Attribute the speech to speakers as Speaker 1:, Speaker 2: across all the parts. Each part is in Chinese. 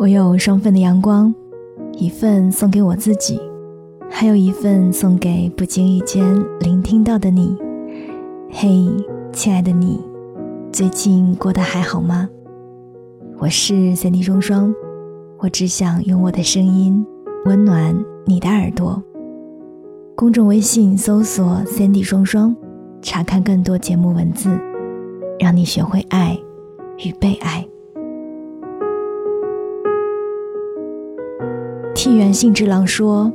Speaker 1: 我有双份的阳光，一份送给我自己，还有一份送给不经意间聆听到的你。嘿，亲爱的你，最近过得还好吗？我是三 D 双双，我只想用我的声音温暖你的耳朵。公众微信搜索“三 D 双双”，查看更多节目文字，让你学会爱与被爱。替原信之郎说：“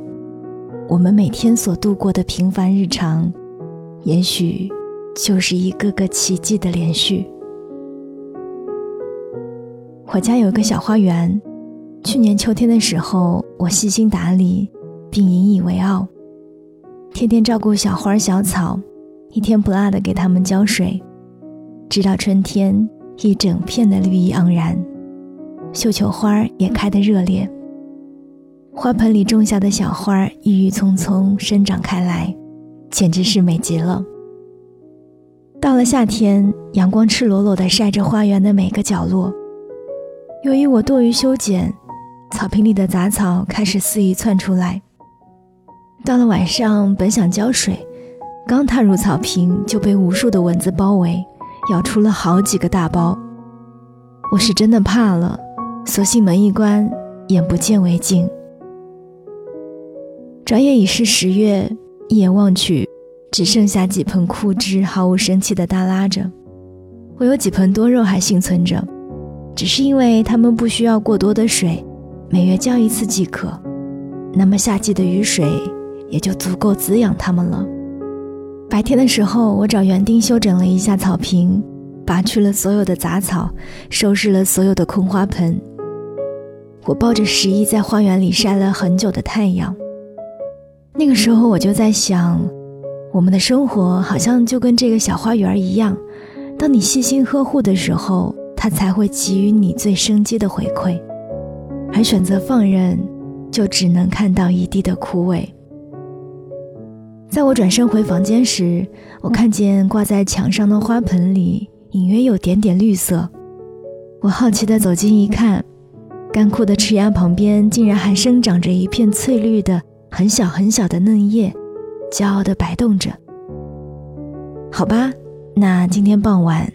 Speaker 1: 我们每天所度过的平凡日常，也许就是一个个奇迹的连续。”我家有个小花园，去年秋天的时候，我细心打理，并引以为傲，天天照顾小花小草，一天不落的给它们浇水，直到春天，一整片的绿意盎然，绣球花也开得热烈。花盆里种下的小花郁郁葱葱生长开来，简直是美极了。到了夏天，阳光赤裸裸地晒着花园的每个角落。由于我多于修剪，草坪里的杂草开始肆意窜出来。到了晚上，本想浇水，刚踏入草坪就被无数的蚊子包围，咬出了好几个大包。我是真的怕了，索性门一关，眼不见为净。转眼已是十月，一眼望去，只剩下几盆枯枝毫无生气地耷拉着。我有几盆多肉还幸存着，只是因为它们不需要过多的水，每月浇一次即可。那么夏季的雨水也就足够滋养它们了。白天的时候，我找园丁修整了一下草坪，拔去了所有的杂草，收拾了所有的空花盆。我抱着十一在花园里晒了很久的太阳。那个时候我就在想，我们的生活好像就跟这个小花园一样，当你细心呵护的时候，它才会给予你最生机的回馈；而选择放任，就只能看到一地的枯萎。在我转身回房间时，我看见挂在墙上的花盆里隐约有点点绿色，我好奇地走近一看，干枯的枝丫旁边竟然还生长着一片翠绿的。很小很小的嫩叶，骄傲地摆动着。好吧，那今天傍晚，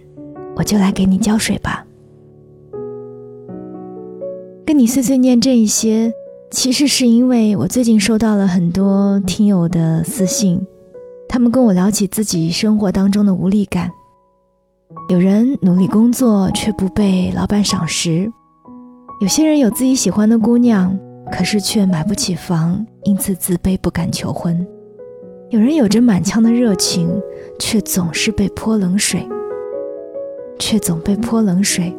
Speaker 1: 我就来给你浇水吧。跟你碎碎念这一些，其实是因为我最近收到了很多听友的私信，他们跟我聊起自己生活当中的无力感。有人努力工作却不被老板赏识，有些人有自己喜欢的姑娘。可是却买不起房，因此自卑不敢求婚。有人有着满腔的热情，却总是被泼冷水，却总被泼冷水。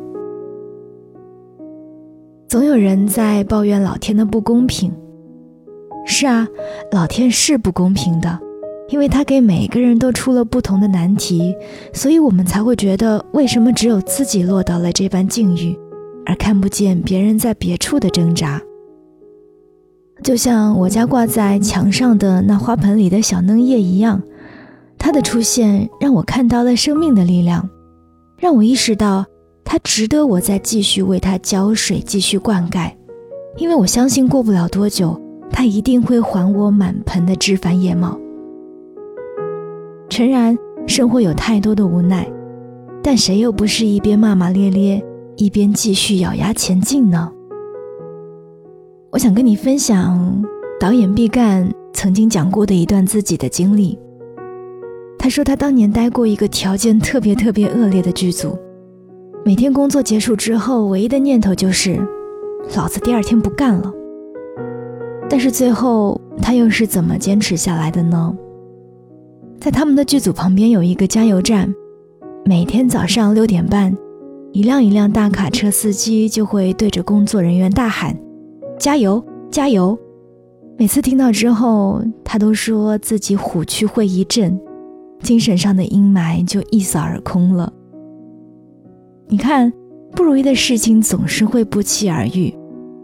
Speaker 1: 总有人在抱怨老天的不公平。是啊，老天是不公平的，因为他给每个人都出了不同的难题，所以我们才会觉得为什么只有自己落到了这般境遇，而看不见别人在别处的挣扎。就像我家挂在墙上的那花盆里的小嫩叶一样，它的出现让我看到了生命的力量，让我意识到它值得我再继续为它浇水、继续灌溉，因为我相信过不了多久，它一定会还我满盆的枝繁叶茂。诚然，生活有太多的无奈，但谁又不是一边骂骂咧咧，一边继续咬牙前进呢？我想跟你分享导演毕赣曾经讲过的一段自己的经历。他说他当年待过一个条件特别特别恶劣的剧组，每天工作结束之后，唯一的念头就是老子第二天不干了。但是最后他又是怎么坚持下来的呢？在他们的剧组旁边有一个加油站，每天早上六点半，一辆一辆大卡车司机就会对着工作人员大喊。加油，加油！每次听到之后，他都说自己虎躯会一震，精神上的阴霾就一扫而空了。你看，不如意的事情总是会不期而遇，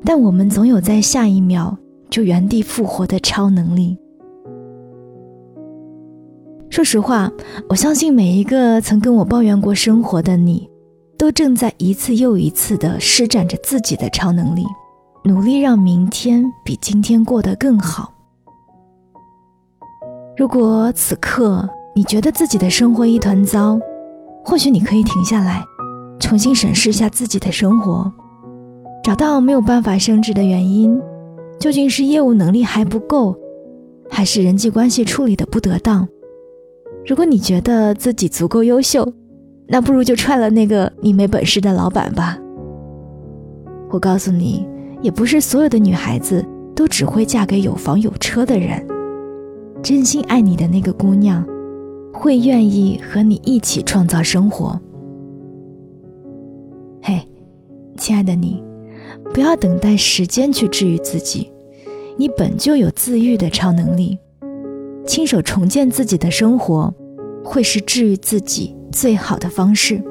Speaker 1: 但我们总有在下一秒就原地复活的超能力。说实话，我相信每一个曾跟我抱怨过生活的你，都正在一次又一次地施展着自己的超能力，努力让明天比今天过得更好。如果此刻你觉得自己的生活一团糟，或许你可以停下来，重新审视一下自己的生活，找到没有办法升职的原因，究竟是业务能力还不够，还是人际关系处理的不得当？如果你觉得自己足够优秀，那不如就踹了那个你没本事的老板吧。我告诉你，也不是所有的女孩子都只会嫁给有房有车的人。真心爱你的那个姑娘，会愿意和你一起创造生活。嘿，亲爱的你，不要等待时间去治愈自己，你本就有自愈的超能力。亲手重建自己的生活，会是治愈自己最好的方式。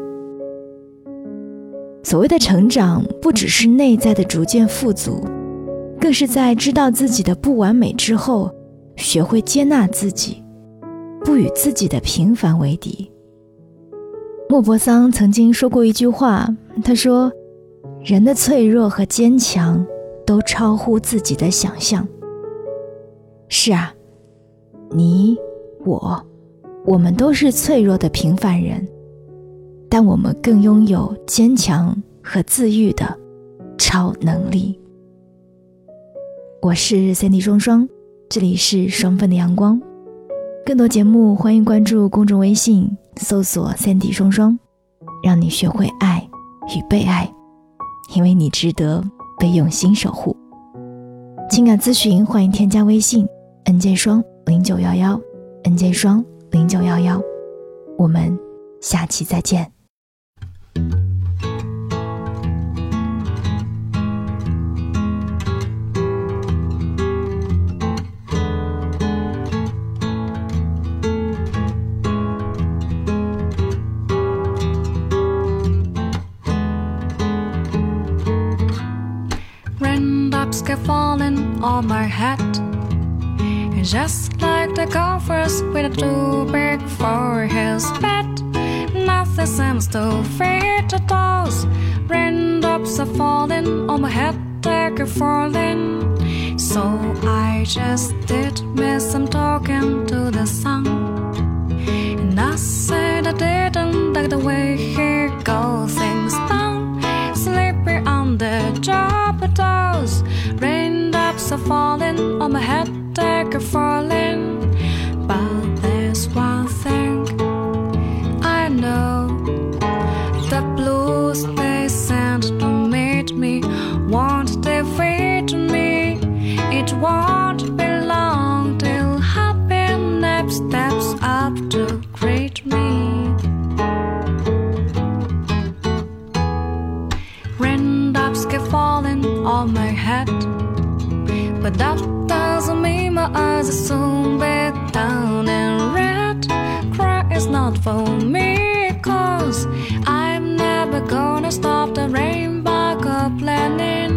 Speaker 1: 所谓的成长，不只是内在的逐渐富足，更是在知道自己的不完美之后，学会接纳自己，不与自己的平凡为敌。莫泊桑曾经说过一句话，他说：“人的脆弱和坚强，都超乎自己的想象。”是啊。你，我，我们都是脆弱的平凡人，但我们更拥有坚强和自愈的超能力。我是 Cindy 双双，这里是双份的阳光。更多节目，欢迎关注公众微信，搜索 Cindy 双双，让你学会爱与被爱，因为你值得被用心守护。情感咨询，欢迎添加微信 nj 双。零九幺幺，NJ 双零九幺幺，我们下期再见。
Speaker 2: Keep falling on my head. And just like the golfers with a too big for his bed. Nothing seems to fit the dolls. Raindrops are falling on my head, they're falling. So I just did miss some talking to the sun. And I said I didn't like the way he goes things down. Sleepy on the job, dolls. Are falling on my head a falling. But there's one thing I know the blues they sent to meet me won't defeat me. It won't be long till happiness steps up to greet me. Raindrops keep falling on my head, but that doesn't mean my eyes are soon back down and red. Cry is not for me, cause I'm never gonna stop the rainbow planning because